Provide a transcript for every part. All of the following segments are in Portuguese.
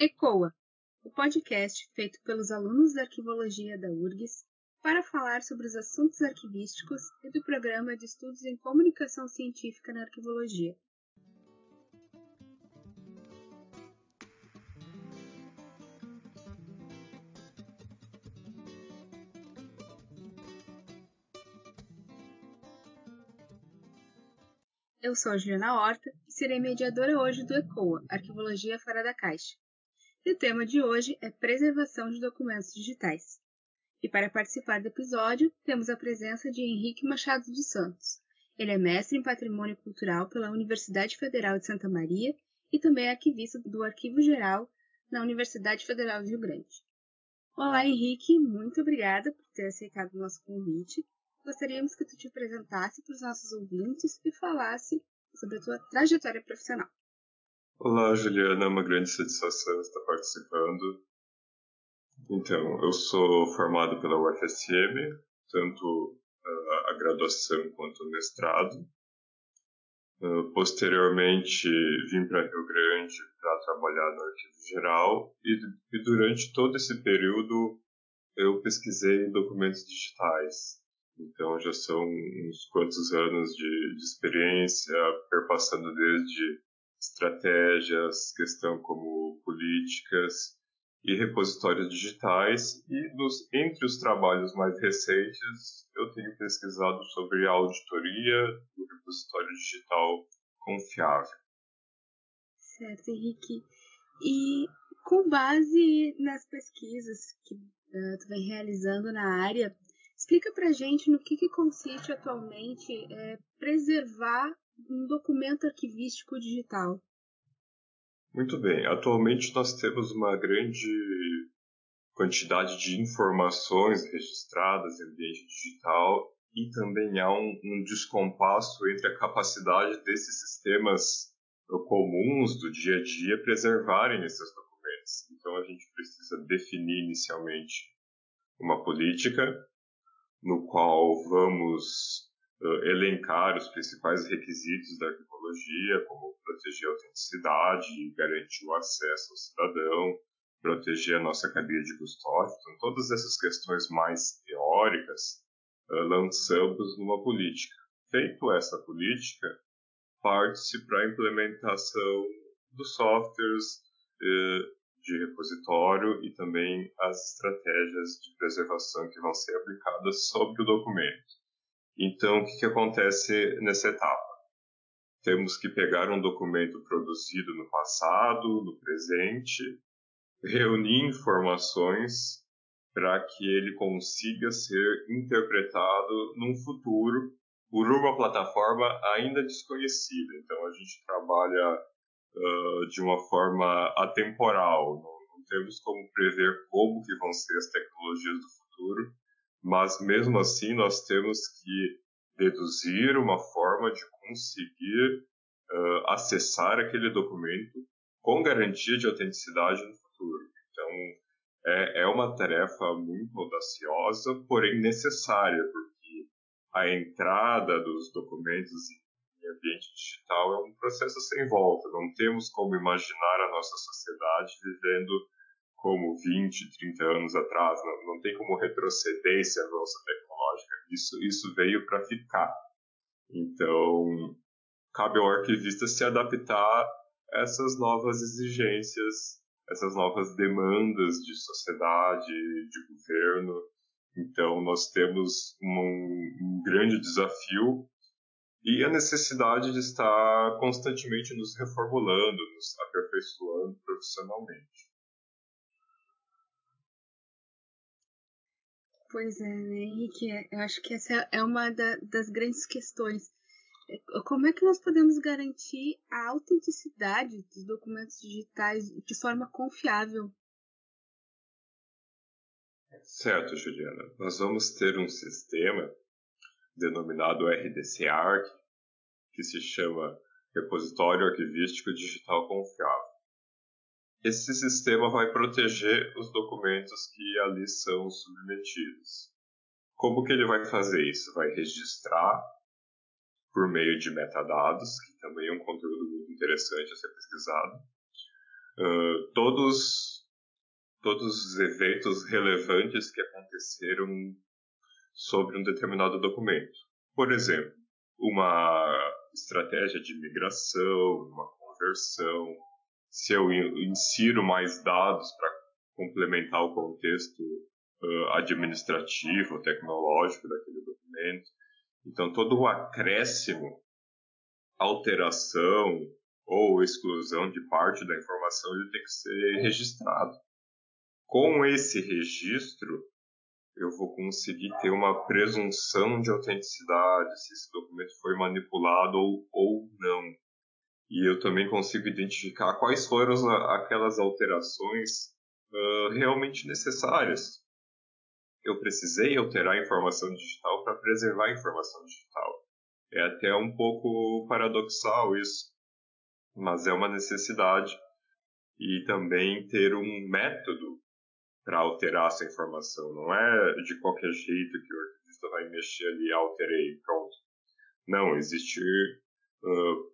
ECOA, o podcast feito pelos alunos da Arquivologia da URGS para falar sobre os assuntos arquivísticos e do Programa de Estudos em Comunicação Científica na Arquivologia. Eu sou a Juliana Horta e serei mediadora hoje do ECOA, Arquivologia Fora da Caixa. E o tema de hoje é Preservação de Documentos Digitais. E para participar do episódio, temos a presença de Henrique Machado dos Santos. Ele é mestre em Patrimônio Cultural pela Universidade Federal de Santa Maria e também é arquivista do Arquivo Geral na Universidade Federal do Rio Grande. Olá, Henrique, muito obrigada por ter aceitado o nosso convite gostaríamos que tu te apresentasse para os nossos ouvintes e falasse sobre a tua trajetória profissional. Olá, Juliana, é uma grande satisfação estar participando. Então, eu sou formado pela UFSM, tanto a, a graduação quanto o mestrado. Uh, posteriormente, vim para Rio Grande para trabalhar no Arquivo Geral e, e durante todo esse período eu pesquisei documentos digitais, então já são uns quantos anos de, de experiência, perpassando desde estratégias, questão como políticas e repositórios digitais. E nos, entre os trabalhos mais recentes, eu tenho pesquisado sobre a auditoria do repositório digital confiável. Certo, Henrique. E com base nas pesquisas que uh, tu vem realizando na área, Explica para gente no que, que consiste atualmente é, preservar um documento arquivístico digital. Muito bem. Atualmente nós temos uma grande quantidade de informações registradas em ambiente digital e também há um, um descompasso entre a capacidade desses sistemas comuns do dia a dia preservarem esses documentos. Então a gente precisa definir inicialmente uma política no qual vamos uh, elencar os principais requisitos da arquivologia, como proteger a autenticidade, garantir o acesso ao cidadão, proteger a nossa cadeia de custódia. Então, todas essas questões mais teóricas uh, lançamos numa política. Feito essa política, parte-se para a implementação dos softwares uh, de repositório e também as estratégias de preservação que vão ser aplicadas sobre o documento. Então, o que, que acontece nessa etapa? Temos que pegar um documento produzido no passado, no presente, reunir informações para que ele consiga ser interpretado num futuro por uma plataforma ainda desconhecida. Então, a gente trabalha uh, de uma forma atemporal. Não, não, temos como prever como que vão ser as tecnologias do futuro, mas mesmo assim nós temos que deduzir uma forma de conseguir uh, acessar aquele documento com garantia de autenticidade no futuro. Então, é, é uma tarefa muito audaciosa, porém necessária, porque a entrada dos documentos em ambiente digital é um processo sem volta. Não temos como imaginar a nossa sociedade vivendo como 20, 30 anos atrás. Não, não tem como retroceder esse avanço tecnológico. Isso, isso veio para ficar. Então, cabe ao arquivista se adaptar a essas novas exigências, essas novas demandas de sociedade, de governo. Então, nós temos um, um grande desafio e a necessidade de estar constantemente nos reformulando, nos aperfeiçoando profissionalmente. Pois é, né, Henrique? É, eu acho que essa é uma da, das grandes questões. É, como é que nós podemos garantir a autenticidade dos documentos digitais de forma confiável? Certo, Juliana. Nós vamos ter um sistema denominado RDC-ARC, que se chama Repositório Arquivístico Digital Confiável. Esse sistema vai proteger os documentos que ali são submetidos. Como que ele vai fazer isso? Vai registrar por meio de metadados, que também é um conteúdo muito interessante a ser pesquisado. uh, todos, todos os eventos relevantes que aconteceram sobre um determinado documento. Por exemplo, uma estratégia de migração, uma conversão, se eu insiro mais dados para complementar o contexto uh, administrativo, tecnológico daquele documento. Então, todo o acréscimo, alteração ou exclusão de parte da informação ele tem que ser registrado. Com esse registro, eu vou conseguir ter uma presunção de autenticidade, se esse documento foi manipulado ou, ou não. E eu também consigo identificar quais foram aquelas alterações uh, realmente necessárias. Eu precisei alterar a informação digital para preservar a informação digital. É até um pouco paradoxal isso, mas é uma necessidade. E também ter um método para alterar essa informação. Não é de qualquer jeito que o arquivista vai mexer ali, alterei, pronto. Não, existe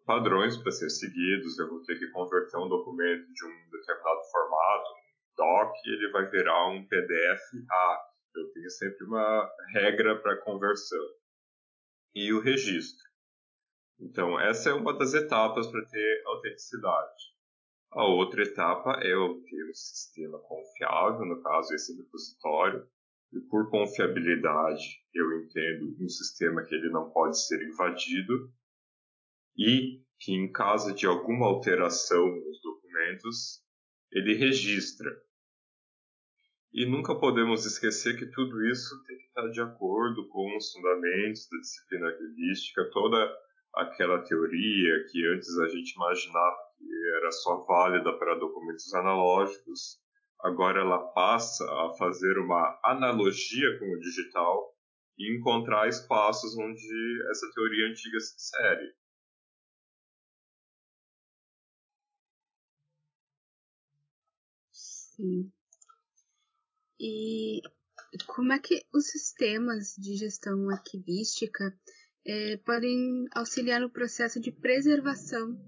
padrões para ser seguidos. Eu vou ter que converter um documento de um determinado formato, um doc, ele vai virar um PDF. Ah, eu tenho sempre uma regra para conversão. E o registro. Então, essa é uma das etapas para ter autenticidade. A outra etapa é obter um sistema confiável, no caso esse repositório, e por confiabilidade eu entendo um sistema que ele não pode ser invadido e que em caso de alguma alteração nos documentos ele registra. E nunca podemos esquecer que tudo isso tem que estar de acordo com os fundamentos da disciplina arquivística, toda aquela teoria que antes a gente imaginava que era só válida para documentos analógicos, agora ela passa a fazer uma analogia com o digital e encontrar espaços onde essa teoria antiga se insere. Sim. E como é que os sistemas de gestão arquivística é, podem auxiliar no processo de preservação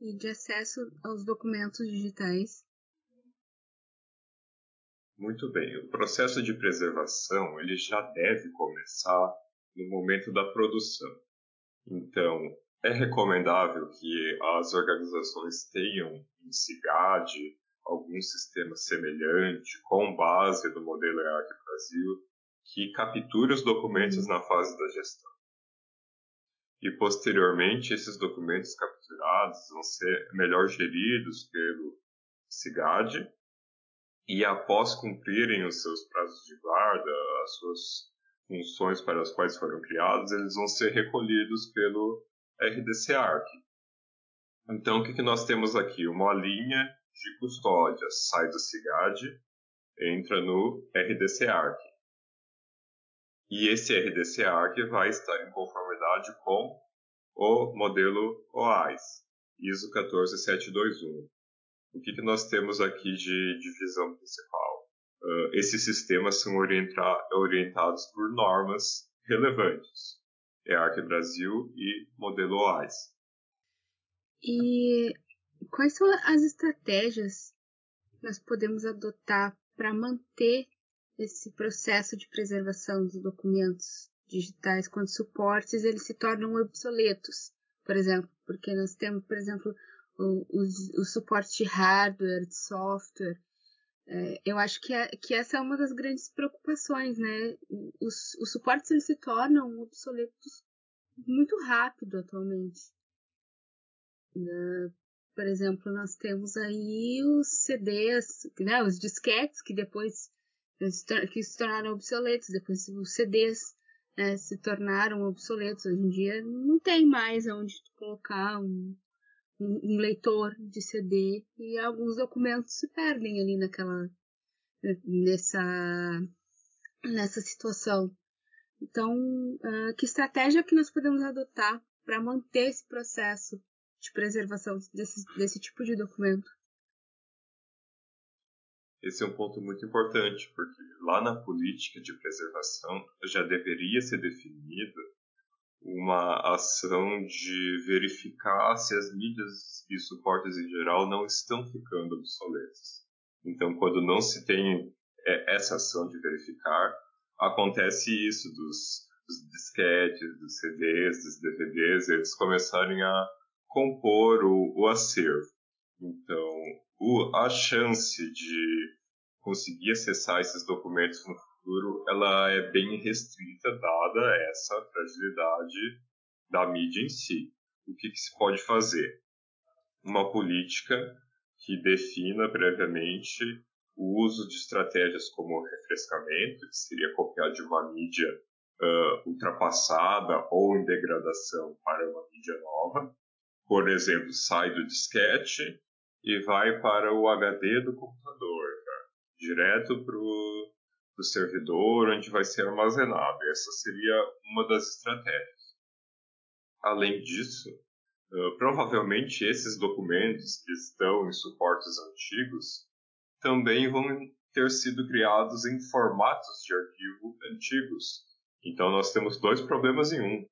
e de acesso aos documentos digitais. Muito bem, o processo de preservação ele já deve começar no momento da produção. Então, é recomendável que as organizações tenham em SIGAD algum sistema semelhante com base no modelo EARC Brasil que capture os documentos na fase da gestão e posteriormente esses documentos capturados vão ser melhor geridos pelo CIGAD e após cumprirem os seus prazos de guarda, as suas funções para as quais foram criados, eles vão ser recolhidos pelo RDC-ARC. Então, o que nós temos aqui? Uma linha de custódia sai do CIGAD, entra no RDC-ARC. E esse RDC-ARC vai estar em conformidade com o modelo OAIS, ISO 14721. O que, que nós temos aqui de divisão principal? Uh, esses sistemas são orientados por normas relevantes, EARC Brasil e modelo OAIS. E quais são as estratégias que nós podemos adotar para manter esse processo de preservação dos documentos digitais quando suportes eles se tornam obsoletos, por exemplo, porque nós temos, por exemplo, os, os suportes de hardware, de software. É, eu acho que, é, que essa é uma das grandes preocupações, né? Os, os suportes eles se tornam obsoletos muito rápido atualmente. Por exemplo, nós temos aí os CDs, né, os disquetes que depois que se tornaram obsoletos, depois os CDs né, se tornaram obsoletos. Hoje em dia não tem mais onde colocar um, um, um, leitor de CD e alguns documentos se perdem ali naquela nessa nessa situação. Então, uh, que estratégia que nós podemos adotar para manter esse processo de preservação desse, desse tipo de documento? Esse é um ponto muito importante, porque lá na política de preservação já deveria ser definido uma ação de verificar se as mídias e suportes em geral não estão ficando obsoletos. Então, quando não se tem é, essa ação de verificar, acontece isso dos, dos disquetes, dos CDs, dos DVDs, eles começarem a compor o, o acervo. Então, o, a chance de conseguir acessar esses documentos no futuro, ela é bem restrita dada essa fragilidade da mídia em si. O que, que se pode fazer? Uma política que defina previamente o uso de estratégias como refrescamento, que seria copiar de uma mídia uh, ultrapassada ou em degradação para uma mídia nova. Por exemplo, sai do disquete e vai para o HD do computador, tá? direto para o servidor onde vai ser armazenado. Essa seria uma das estratégias. Além disso, uh, provavelmente esses documentos que estão em suportes antigos também vão ter sido criados em formatos de arquivo antigos. Então nós temos dois problemas em um.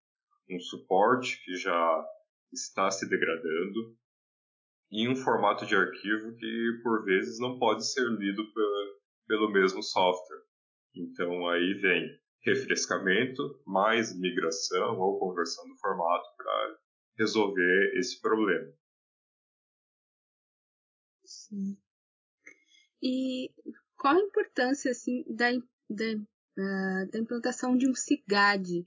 Um suporte que já está se degradando e um formato de arquivo que por vezes não pode ser lido pelo mesmo software. Então aí vem refrescamento mais migração ou conversão do formato para resolver esse problema. Sim. E qual a importância assim da, da, uh, da implantação de um CIGAD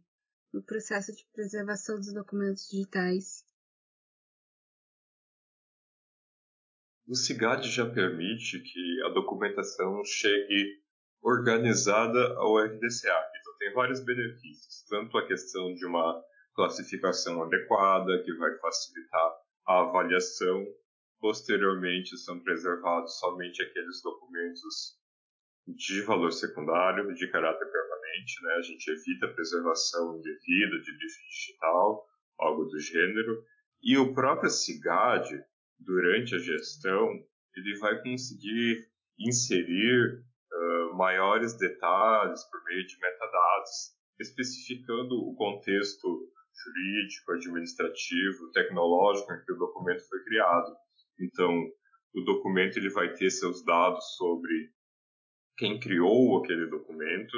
no processo de preservação dos documentos digitais? O CIGAD já permite que a documentação chegue organizada ao RDCA. Então tem vários benefícios, tanto a questão de uma classificação adequada, que vai facilitar a avaliação Posteriormente, são preservados somente aqueles documentos de valor secundário, de caráter permanente. Né? A gente evita a preservação indevida de lixo digital, algo do gênero. E o próprio CIGAD, durante a gestão, ele vai conseguir inserir uh, maiores detalhes por meio de metadados, especificando o contexto jurídico, administrativo, tecnológico em que o documento foi criado. Então, o documento ele vai ter seus dados sobre quem criou aquele documento,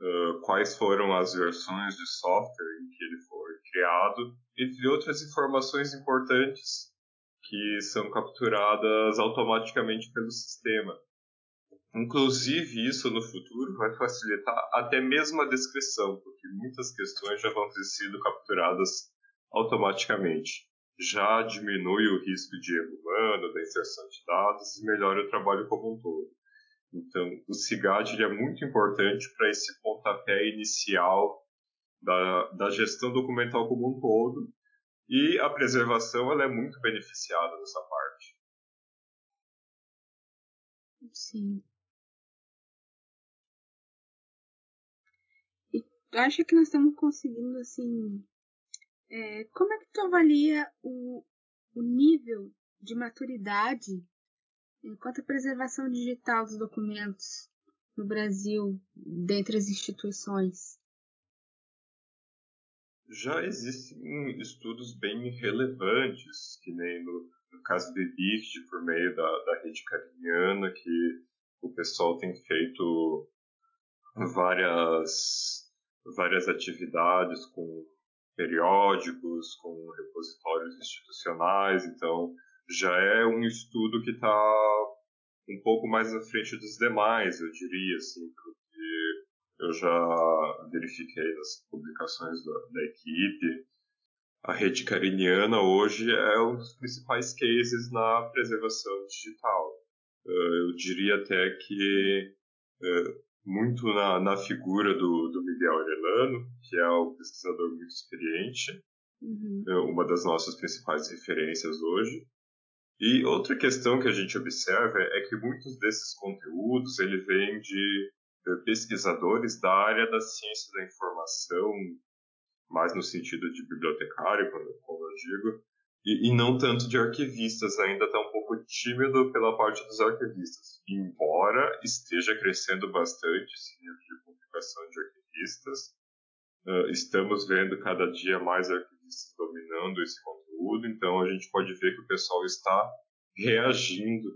uh, quais foram as versões de software em que ele foi criado, entre outras informações importantes que são capturadas automaticamente pelo sistema. Inclusive, isso no futuro vai facilitar até mesmo a descrição, porque muitas questões já vão ter sido capturadas automaticamente já diminui o risco de erro humano, da inserção de dados e melhora o trabalho como um todo. Então, o CIGAD é muito importante para esse pontapé inicial da, da gestão documental como um todo e a preservação ela é muito beneficiada nessa parte. Sim. E acho que nós estamos conseguindo assim é, como é que tu avalia o, o nível de maturidade quanto à preservação digital dos documentos no Brasil, dentre as instituições? Já existem estudos bem relevantes, que nem no, no caso do EBICT, por meio da, da rede cariniana, que o pessoal tem feito várias, várias atividades com periódicos, com repositórios institucionais, então já é um estudo que está um pouco mais à frente dos demais, eu diria, assim, eu já verifiquei nas publicações da, da equipe. A rede cariniana hoje é um dos principais cases na preservação digital. Eh, eu diria até que eh, muito na, na figura do, do Miguel Arellano, que é um pesquisador muito experiente, uhum. É uma das nossas principais referências hoje. E outra questão que a gente observa é que muitos desses conteúdos ele vem de pesquisadores da área da ciência da informação, mais no sentido de bibliotecário, como eu digo, e, e, não tanto de arquivistas, ainda está um pouco tímido pela parte dos arquivistas, embora esteja crescendo bastante esse nível de publicação de arquivistas. uh, estamos vendo cada dia mais arquivistas dominando esse conteúdo, então a gente pode ver que o pessoal está reagindo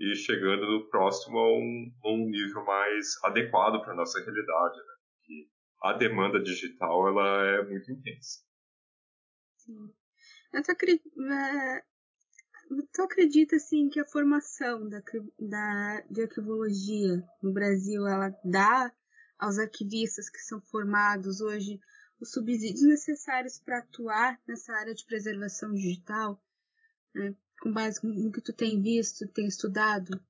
e chegando próximo a um, um nível mais adequado para nossa realidade, né? Que a demanda digital ela é muito intensa. Sim. Eu tô, é, tu acredita assim que a formação da, da, de arquivologia no Brasil ela dá aos arquivistas que são formados hoje os subsídios necessários para atuar nessa área de preservação digital, né? Com base no que tu tem visto, tem estudado,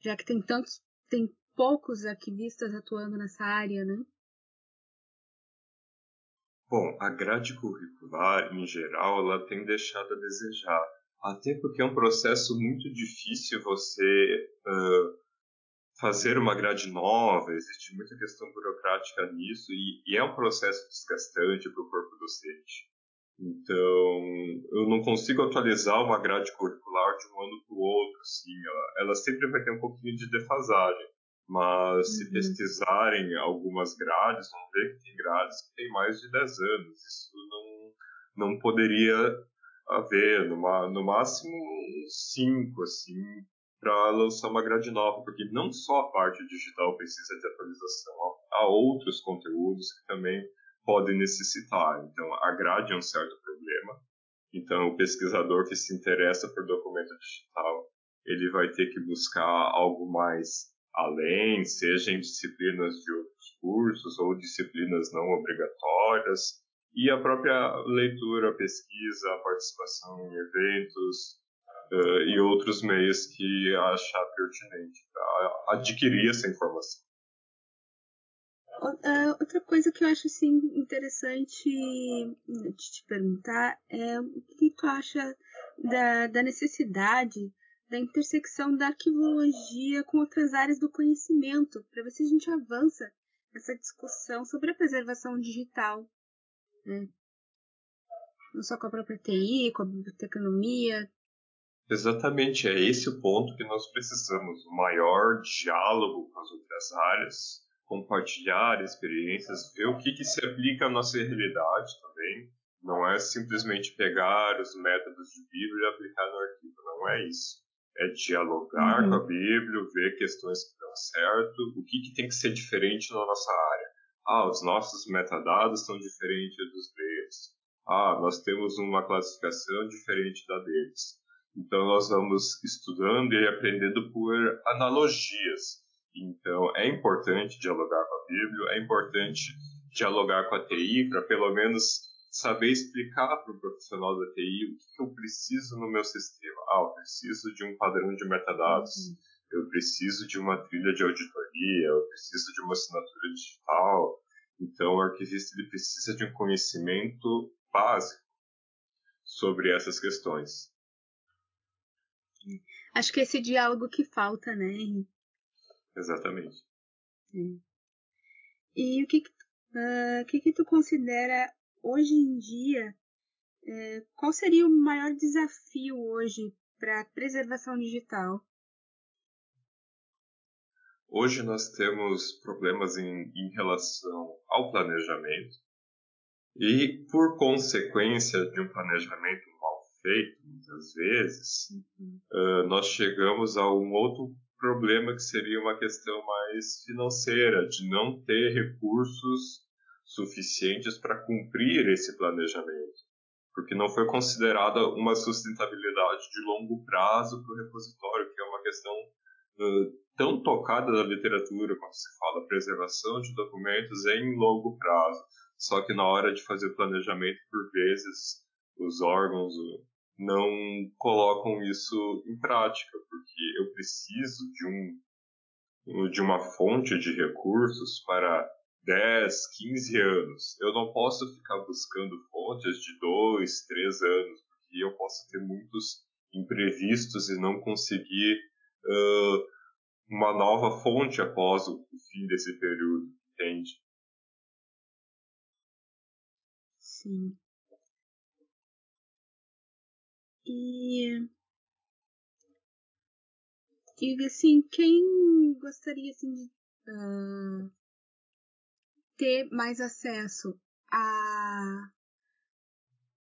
já que tem tantos, tem poucos arquivistas atuando nessa área, né? Bom, a grade curricular, em geral, ela tem deixado a desejar. Até porque é um processo muito difícil você uh, fazer uma grade nova, existe muita questão burocrática nisso, e, e é um processo desgastante para o corpo docente. Então, eu não consigo atualizar uma grade curricular de um ano para o outro, assim, ela, ela, sempre vai ter um pouquinho de defasagem. Mas uhum. se pesquisarem algumas grades, vão ver que tem grades que têm mais de 10 anos. Isso não, não poderia haver, no, no máximo 5, assim, para lançar uma grade nova, porque não só a parte digital precisa de atualização, há outros conteúdos que também podem necessitar. Então, a grade é um certo problema. Então, o pesquisador que se interessa por documento digital, ele vai ter que buscar algo mais além, seja em disciplinas de outros cursos ou disciplinas não obrigatórias, e a própria leitura, a pesquisa, a participação em eventos, uh, e outros meios que achar pertinente para adquirir essa informação. É, outra coisa que eu acho assim, interessante de te perguntar é o que tu acha da, da necessidade da intersecção da arquivologia com outras áreas do conhecimento, para ver se a gente avança nessa discussão sobre a preservação digital. Né? Não só com a própria TI, com a biblioteconomia, Exatamente, é esse o ponto que nós precisamos, o maior diálogo com as outras áreas, compartilhar experiências, ver o que, que se aplica à nossa realidade também. Não é simplesmente pegar os métodos de Bíblia e aplicar no arquivo, não é isso. É dialogar uhum. com a Bíblia, ver questões que dão certo, o que, que tem que ser diferente na nossa área. Ah, os nossos metadados são diferentes dos deles. Ah, nós temos uma classificação diferente da deles então, nós vamos estudando e aprendendo por analogias. Então, é importante dialogar com a Bíblia, é importante dialogar com a TI para pelo menos saber explicar para o profissional da TI o que, que, eu preciso no meu sistema. Ah, eu preciso de um padrão de metadados, uhum. eu preciso de uma trilha de auditoria, eu preciso de uma assinatura digital. Então, o arquivista ele precisa de um conhecimento básico sobre essas questões. Acho que esse diálogo que falta, né? Exatamente. E o que, uh, que, que tu considera hoje em dia? Uh, qual seria o maior desafio hoje para a preservação digital? Hoje nós temos problemas em, em relação ao planejamento e, por consequência de um planejamento feito, muitas vezes, uhum. uh, nós chegamos a um outro problema que seria uma questão mais financeira, de não ter recursos suficientes para cumprir esse planejamento, porque não foi considerada uma sustentabilidade de longo prazo para o repositório, que é uma questão uh, tão tocada da literatura quando se fala preservação de documentos em longo prazo. Só que na hora de fazer o planejamento, por vezes, os órgãos não colocam isso em prática, porque eu preciso de um de uma fonte de recursos para 10, 15 anos. Eu não posso ficar buscando fontes de 2, 3 anos, porque eu posso ter muitos imprevistos e não conseguir uh, uma nova fonte após o fim desse período, entende? Sim. E. E assim, quem gostaria assim de. Uh, ter mais acesso a,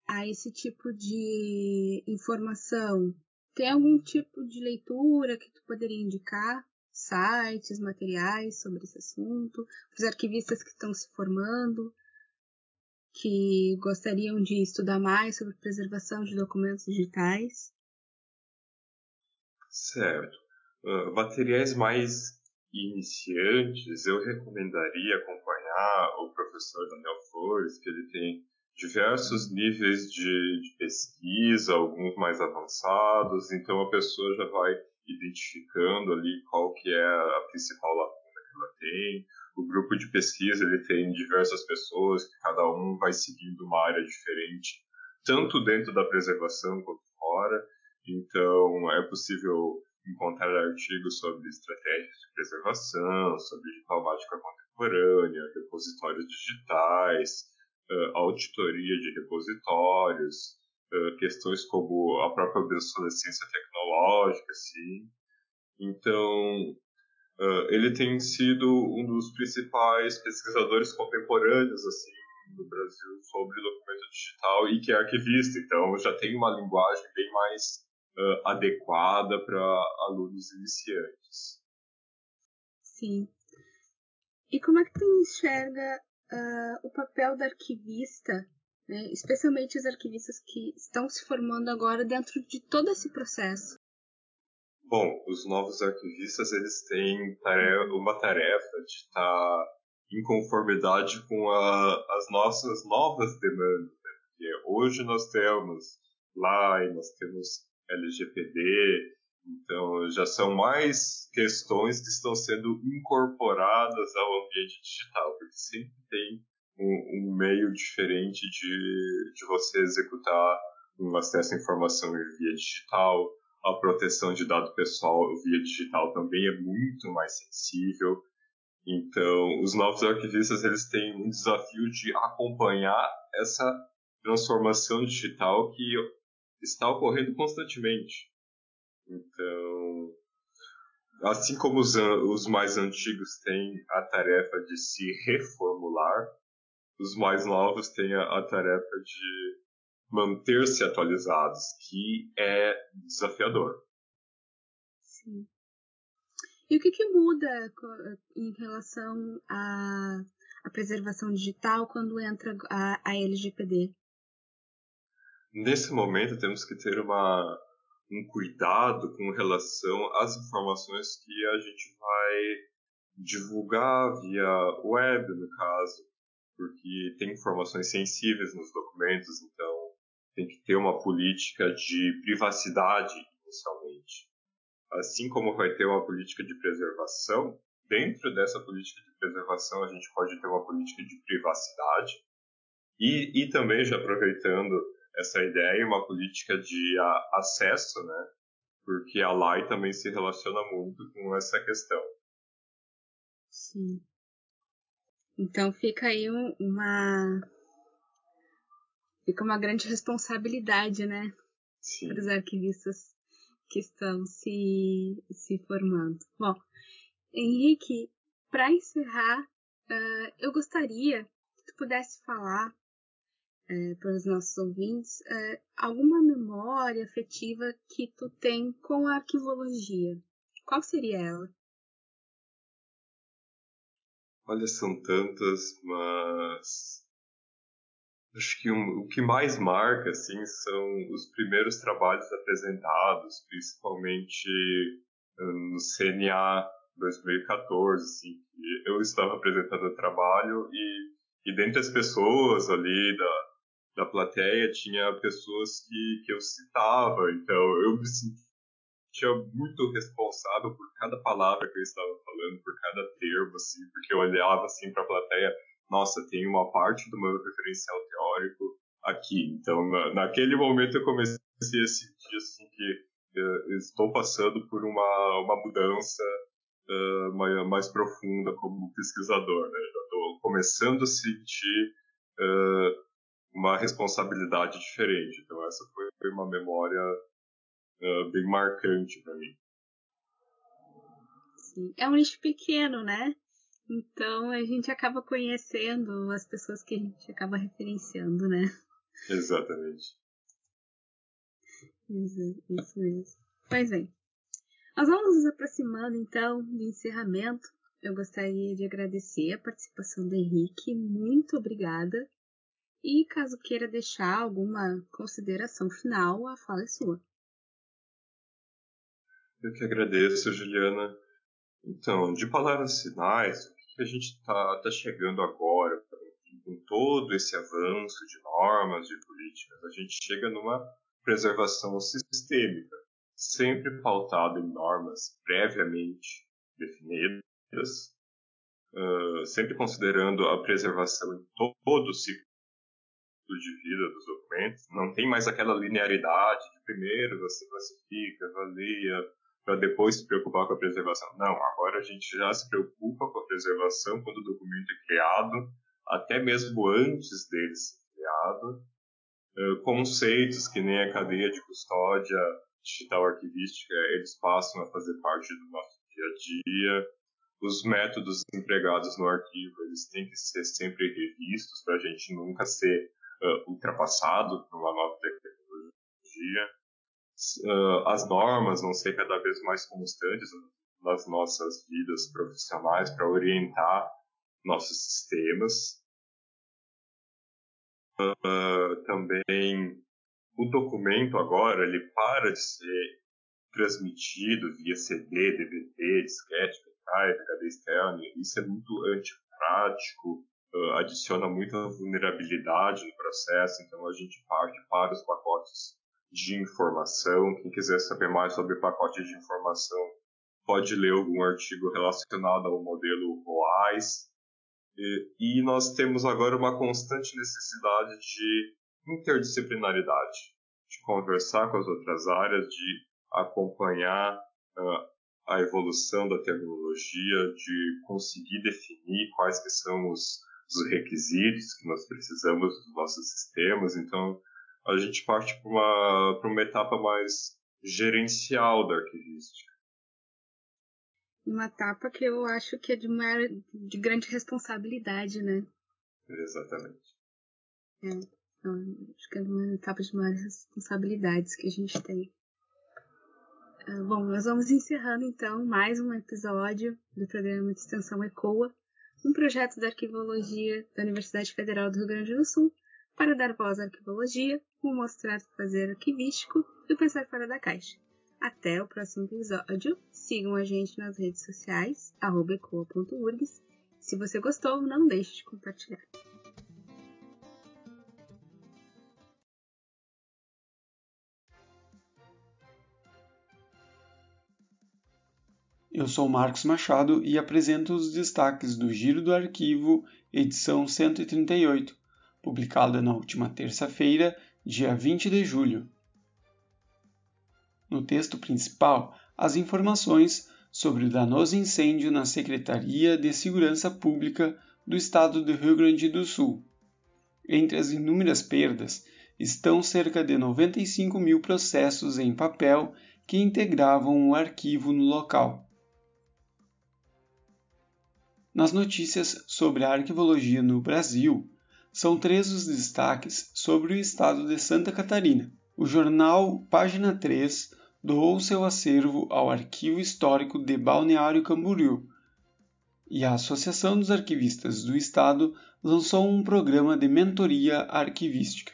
a esse tipo de informação? Tem algum tipo de leitura que tu poderia indicar? Sites, materiais sobre esse assunto? Os arquivistas que estão se formando, que gostariam de estudar mais sobre preservação de documentos digitais? Certo. Uh, materiais mais iniciantes, eu recomendaria acompanhar o professor Daniel Flores, que ele tem diversos níveis de, de, pesquisa, alguns mais avançados, então a pessoa já vai identificando ali qual que é a principal lacuna que ela tem. O grupo de pesquisa ele tem diversas pessoas que cada um vai seguindo uma área diferente, tanto dentro da preservação quanto fora. Então é possível encontrar artigos sobre estratégias de preservação, sobre diplomática contemporânea, repositórios digitais, auditoria de repositórios, questões como a própria obsolescência tecnológica, assim. Então, uh, ele tem sido um dos principais pesquisadores contemporâneos, assim, no Brasil sobre documento digital e que é arquivista, então já tem uma linguagem bem mais uh, adequada para alunos iniciantes. Sim. E como é que tu enxerga uh, o papel do arquivista, né, especialmente os arquivistas que estão se formando agora dentro de todo esse processo? Bom, os novos arquivistas eles têm tarefa, uma tarefa de estar tá em conformidade com a, as nossas novas demandas. Né? Porque hoje nós temos lá e nós temos LGPD, então já são mais questões que estão sendo incorporadas ao ambiente digital, porque sempre tem um, um meio diferente de, de você executar um acesso à informação via digital, a proteção de dado pessoal via digital também é muito mais sensível. Então, os novos arquivistas eles têm um desafio de acompanhar essa transformação digital que está ocorrendo constantemente. Então, assim como os, os mais antigos têm a tarefa de se reformular, os mais novos têm a, a tarefa de manter-se atualizados, que é desafiador. Sim. E o que, que muda em relação à, à preservação digital quando entra a, a LGPD? Nesse momento, temos que ter uma, um cuidado com relação às informações que a gente vai divulgar via web, no caso, porque tem informações sensíveis nos documentos, então tem que ter uma política de privacidade inicialmente. Assim como vai ter uma política de preservação, dentro dessa política de preservação a gente pode ter uma política de privacidade e, e também já aproveitando essa ideia, uma política de a, acesso, né? Porque a LAI também se relaciona muito com essa questão. Sim. Então fica aí um, uma fica uma grande responsabilidade, né, Sim. para os arquivistas que estão se se formando. Bom, Henrique, para encerrar, uh, eu gostaria que tu pudesse falar é, para os nossos ouvintes, é, alguma memória afetiva que tu tem com a arquivologia? Qual seria ela? Olha, são tantas, mas acho que um, o que mais marca assim são os primeiros trabalhos apresentados, principalmente no CNA 2014, assim, eu estava apresentando o trabalho e e dentre as pessoas ali da, da plateia tinha pessoas que, que eu citava, então eu me sentia muito responsável por cada palavra que eu estava falando, por cada termo, assim, porque eu olhava assim para a plateia, nossa, tem uma parte do meu referencial teórico aqui. Então, na, naquele momento eu comecei a sentir assim que uh, estou passando por uma, uma mudança uh, mais, mais, profunda como pesquisador, né? Já estou começando a sentir uh, uma responsabilidade diferente. Então essa foi uma memória bem marcante para mim. Sim. É um nicho pequeno, né? Então a gente acaba conhecendo as pessoas que a gente acaba referenciando, né? Exatamente. Isso, isso mesmo. Pois bem, nós vamos nos aproximando então do encerramento. Eu gostaria de agradecer a participação do Henrique. Muito obrigada. E caso queira deixar alguma consideração final, a fala é sua. Eu que agradeço, Juliana. Então, de palavras finais, que a gente está tá chegando agora, com todo esse avanço de normas, de políticas, a gente chega numa preservação sistêmica, sempre pautada em normas previamente definidas, uh, sempre considerando a preservação em todo o ciclo de vida dos documentos. Não tem mais aquela linearidade de primeiro você classifica, avalia, para depois se preocupar com a preservação. Não, agora a gente já se preocupa com a preservação quando o documento é criado, até mesmo antes dele ser criado. Uh, conceitos que nem a cadeia de custódia digital arquivística, eles passam a fazer parte do nosso dia a dia. Os métodos empregados no arquivo, eles têm que ser sempre revistos para a gente nunca ser uh, ultrapassado por uma nova tecnologia uh, as normas vão ser cada vez mais constantes nas nossas vidas profissionais para orientar nossos sistemas. Uh, também o documento agora ele para de ser transmitido via CD, DVD, disquete, pendrive, HD externo. Isso é muito antiprático, uh, adiciona muita vulnerabilidade no processo, então a gente parte para os pacotes de informação. Quem quiser saber mais sobre pacote de informação pode ler algum artigo relacionado ao modelo OAIS. E, e nós temos agora uma constante necessidade de interdisciplinaridade, de conversar com as outras áreas, de acompanhar uh, a evolução da tecnologia, de conseguir definir quais que são os, os requisitos que nós precisamos dos nossos sistemas. Então, a gente parte para uma, uma etapa mais gerencial da arquivística. Uma etapa que eu acho que é de, maior, de grande responsabilidade, né? Exatamente. É, então, acho que é uma etapa de maiores responsabilidades que a gente tem. Ah, bom, nós vamos encerrando então mais um episódio do programa de extensão ECOA, um projeto da arquivologia da Universidade Federal do Rio Grande do Sul, para dar voz à arquivologia, o mostrar fazer arquivístico e o pensar fora da caixa. Até o próximo episódio. Sigam a gente nas redes sociais, ecoa.urgs. Se você gostou, não deixe de compartilhar. Eu sou Marcos Machado e apresento os destaques do Giro do Arquivo, edição 138 publicada na última terça-feira, dia 20 de julho. No texto principal, as informações sobre o danoso incêndio na Secretaria de Segurança Pública do Estado do Rio Grande do Sul. Entre as inúmeras perdas estão cerca de 95 mil processos em papel que integravam o arquivo no local. Nas notícias sobre a arquivologia no Brasil, são três os destaques sobre o estado de Santa Catarina. O jornal Página 3 doou seu acervo ao Arquivo Histórico de Balneário Camboriú, e a Associação dos Arquivistas do Estado lançou um programa de mentoria arquivística.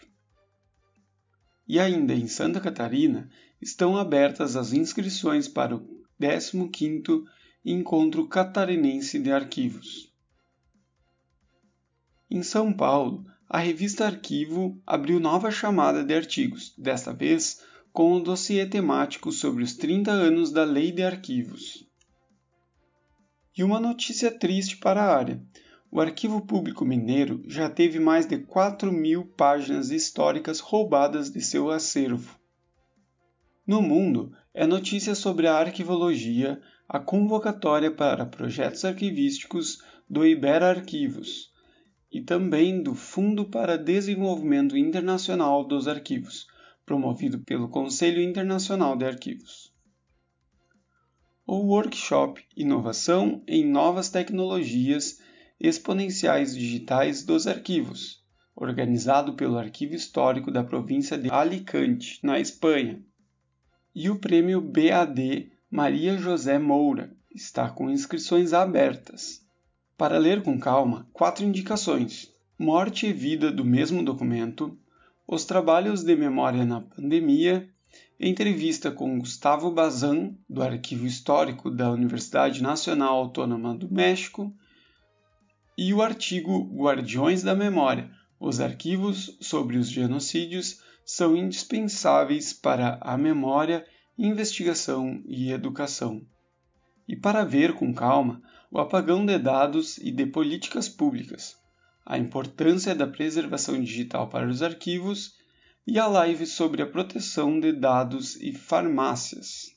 E ainda em Santa Catarina estão abertas as inscrições para o 15º Encontro Catarinense de Arquivos. Em São Paulo, a revista Arquivo abriu nova chamada de artigos, desta vez com um dossiê temático sobre os 30 anos da Lei de Arquivos. E uma notícia triste para a área. O Arquivo Público Mineiro já teve mais de 4 mil páginas históricas roubadas de seu acervo. No mundo, é notícia sobre a arquivologia, a convocatória para projetos arquivísticos do Ibera Arquivos, e também do Fundo para Desenvolvimento Internacional dos Arquivos, promovido pelo Conselho Internacional de Arquivos. o workshop Inovação em Novas Tecnologias Exponenciais Digitais dos Arquivos, organizado pelo Arquivo Histórico da província de Alicante, na Espanha. E o prêmio BAD Maria José Moura está com inscrições abertas. Para ler com calma, quatro indicações: Morte e Vida do mesmo documento, Os Trabalhos de Memória na Pandemia, entrevista com Gustavo Bazan, do Arquivo Histórico da Universidade Nacional Autônoma do México, e o artigo Guardiões da Memória. Os arquivos sobre os genocídios são indispensáveis para a memória, investigação e educação. E para ver com calma o apagão de dados e de políticas públicas, a importância da preservação digital para os arquivos e a live sobre a proteção de dados e farmácias.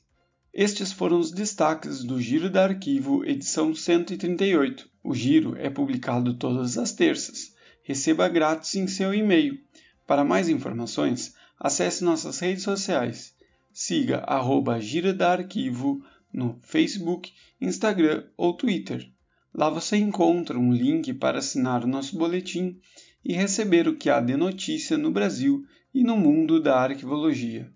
Estes foram os destaques do Giro da Arquivo, edição 138. O Giro é publicado todas as terças. Receba grátis em seu e-mail. Para mais informações, acesse nossas redes sociais. Siga arroba da Arquivo no Facebook, Instagram ou Twitter. Lá você encontra um link para assinar o nosso boletim e receber o que há de notícia no Brasil e no mundo da arquivologia.